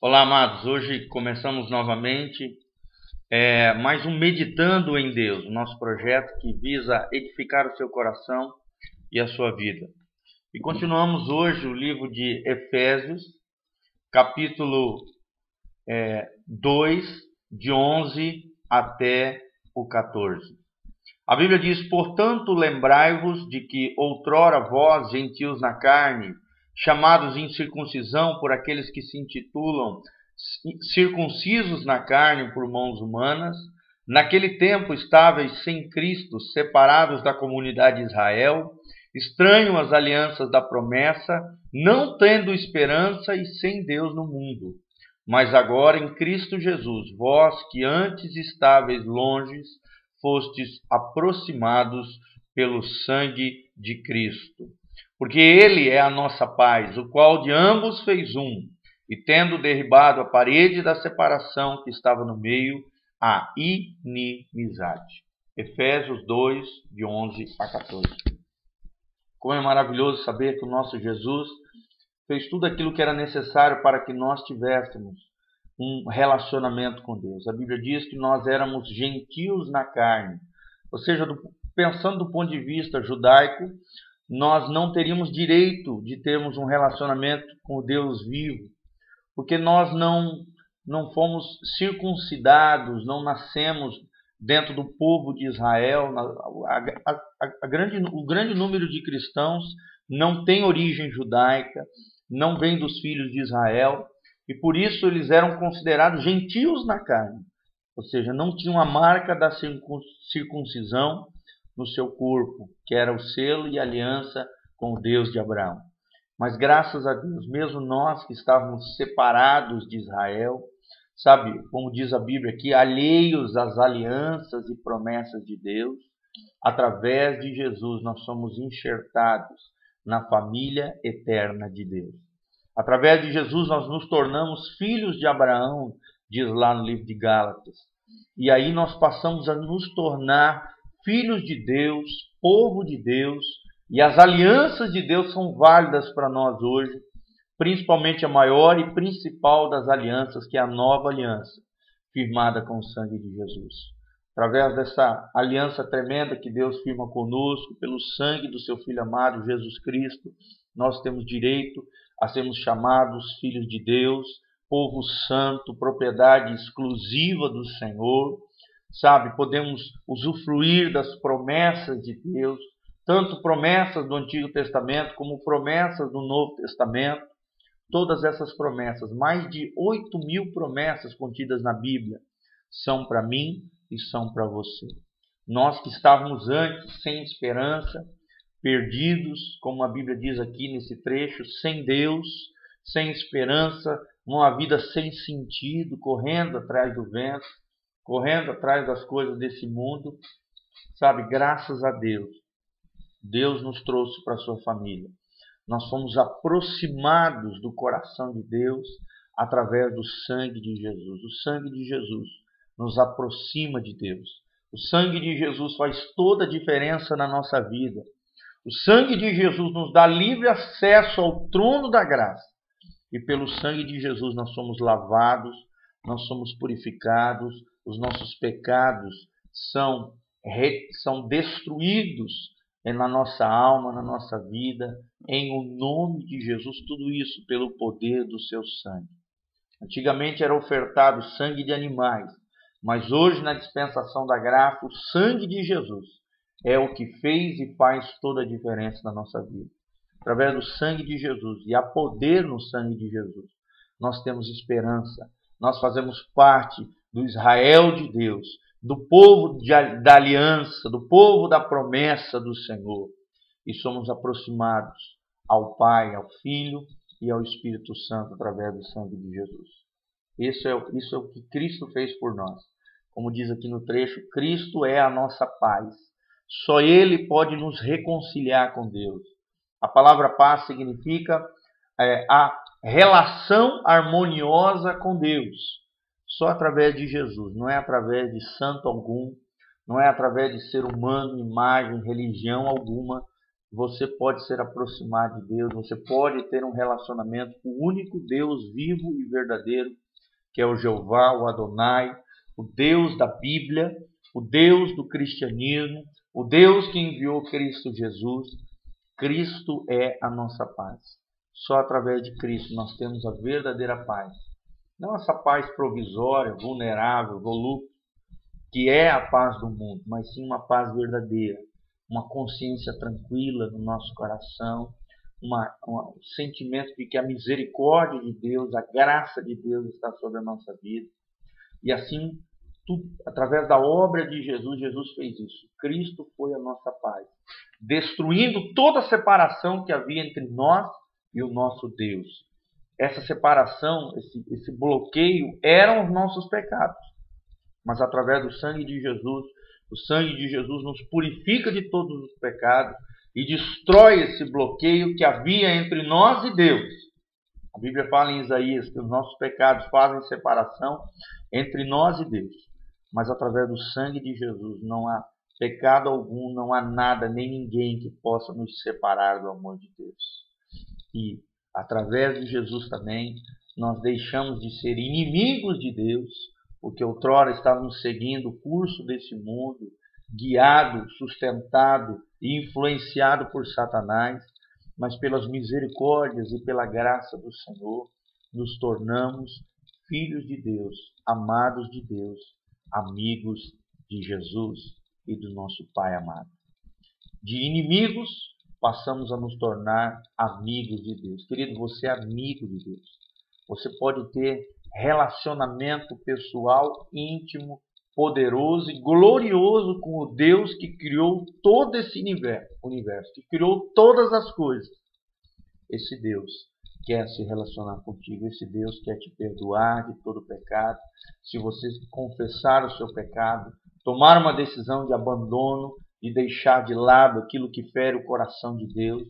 Olá, amados. Hoje começamos novamente é, mais um Meditando em Deus, o nosso projeto que visa edificar o seu coração e a sua vida. E continuamos hoje o livro de Efésios, capítulo é, 2, de 11 até o 14. A Bíblia diz: Portanto, lembrai-vos de que outrora vós, gentios na carne, chamados incircuncisão por aqueles que se intitulam circuncisos na carne por mãos humanas, naquele tempo estáveis sem Cristo, separados da comunidade de Israel, estranhos às alianças da promessa, não tendo esperança e sem Deus no mundo. Mas agora em Cristo Jesus, vós que antes estáveis longes, fostes aproximados pelo sangue de Cristo porque ele é a nossa paz, o qual de ambos fez um, e tendo derribado a parede da separação que estava no meio, a inimizade. Efésios 2, de 11 a 14. Como é maravilhoso saber que o nosso Jesus fez tudo aquilo que era necessário para que nós tivéssemos um relacionamento com Deus. A Bíblia diz que nós éramos gentios na carne, ou seja, do, pensando do ponto de vista judaico, nós não teríamos direito de termos um relacionamento com o Deus vivo, porque nós não não fomos circuncidados, não nascemos dentro do povo de Israel. A, a, a, grande, o grande número de cristãos não tem origem judaica, não vem dos filhos de Israel, e por isso eles eram considerados gentios na carne, ou seja, não tinham a marca da circuncisão no seu corpo, que era o selo e aliança com o Deus de Abraão. Mas graças a Deus, mesmo nós que estávamos separados de Israel, sabe, como diz a Bíblia aqui, alheios às alianças e promessas de Deus, através de Jesus nós somos enxertados na família eterna de Deus. Através de Jesus nós nos tornamos filhos de Abraão, diz lá no livro de Gálatas. E aí nós passamos a nos tornar filhos de Deus, povo de Deus, e as alianças de Deus são válidas para nós hoje, principalmente a maior e principal das alianças, que é a nova aliança, firmada com o sangue de Jesus. Através dessa aliança tremenda que Deus firma conosco, pelo sangue do seu Filho amado, Jesus Cristo, nós temos direito a sermos chamados filhos de Deus, povo santo, propriedade exclusiva do Senhor, sabe? Podemos usufruir das promessas de Deus, tanto promessas do Antigo Testamento como promessas do Novo Testamento. Todas essas promessas, mais de 8 mil promessas contidas na Bíblia, são para mim e são para você. Nós que estávamos antes sem esperança, perdidos, como a Bíblia diz aqui nesse trecho, sem Deus, sem esperança, uma vida sem sentido, correndo atrás do vento, correndo atrás das coisas desse mundo, sabe, graças a Deus, Deus nos trouxe para a sua família. Nós fomos aproximados do coração de Deus através do sangue de Jesus. O sangue de Jesus nos aproxima de Deus. O sangue de Jesus faz toda a diferença na nossa vida. O sangue de Jesus nos dá livre acesso ao trono da graça. E pelo sangue de Jesus nós somos lavados, nós somos purificados, os nossos pecados são, são destruídos na nossa alma, na nossa vida, em o nome de Jesus, tudo isso pelo poder do seu sangue. Antigamente era ofertado sangue de animais, mas hoje, na dispensação da graça, o sangue de Jesus é o que fez e faz toda a diferença na nossa vida. Através do sangue de Jesus, e há poder no sangue de Jesus, nós temos esperança, nós fazemos parte do Israel de Deus, do povo de, da aliança, do povo da promessa do Senhor. E somos aproximados ao Pai, ao Filho e ao Espírito Santo através do sangue de Jesus. Isso é, isso é o que Cristo fez por nós. Como diz aqui no trecho, Cristo é a nossa paz. Só Ele pode nos reconciliar com Deus. A palavra paz significa é, a relação harmoniosa com Deus só através de Jesus, não é através de santo algum, não é através de ser humano, imagem, religião alguma você pode ser aproximado de Deus, você pode ter um relacionamento com o único Deus vivo e verdadeiro, que é o Jeová, o Adonai, o Deus da Bíblia, o Deus do cristianismo, o Deus que enviou Cristo Jesus. Cristo é a nossa paz. Só através de Cristo nós temos a verdadeira paz. Não essa paz provisória, vulnerável, volúvel, que é a paz do mundo, mas sim uma paz verdadeira, uma consciência tranquila no nosso coração, uma, um sentimento de que a misericórdia de Deus, a graça de Deus está sobre a nossa vida. E assim, tudo, através da obra de Jesus, Jesus fez isso. Cristo foi a nossa paz, destruindo toda a separação que havia entre nós e o nosso Deus. Essa separação, esse, esse bloqueio, eram os nossos pecados. Mas através do sangue de Jesus, o sangue de Jesus nos purifica de todos os pecados e destrói esse bloqueio que havia entre nós e Deus. A Bíblia fala em Isaías que os nossos pecados fazem separação entre nós e Deus. Mas através do sangue de Jesus não há pecado algum, não há nada nem ninguém que possa nos separar do amor de Deus. E através de Jesus também nós deixamos de ser inimigos de Deus, porque outrora estávamos seguindo o curso desse mundo, guiado, sustentado e influenciado por Satanás, mas pelas misericórdias e pela graça do Senhor, nos tornamos filhos de Deus, amados de Deus, amigos de Jesus e do nosso Pai amado. De inimigos, passamos a nos tornar amigos de Deus. Querido, você é amigo de Deus. Você pode ter relacionamento pessoal íntimo poderoso e glorioso com o Deus que criou todo esse universo, que criou todas as coisas. Esse Deus quer se relacionar contigo, esse Deus quer te perdoar de todo pecado. Se você confessar o seu pecado, tomar uma decisão de abandono e deixar de lado aquilo que fere o coração de Deus,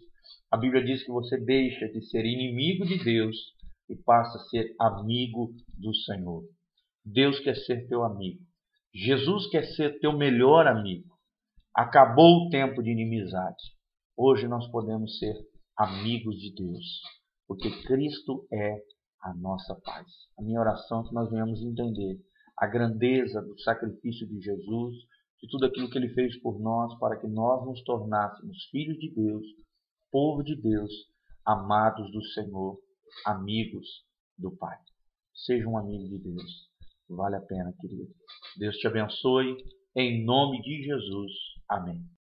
a Bíblia diz que você deixa de ser inimigo de Deus e passa a ser amigo do Senhor. Deus quer ser teu amigo. Jesus quer ser teu melhor amigo. Acabou o tempo de inimizade. Hoje nós podemos ser amigos de Deus, porque Cristo é a nossa paz. A minha oração é que nós venhamos entender a grandeza do sacrifício de Jesus, de tudo aquilo que ele fez por nós, para que nós nos tornássemos filhos de Deus, povo de Deus, amados do Senhor, amigos do Pai. Seja um amigo de Deus. Vale a pena, querido. Deus te abençoe. Em nome de Jesus. Amém.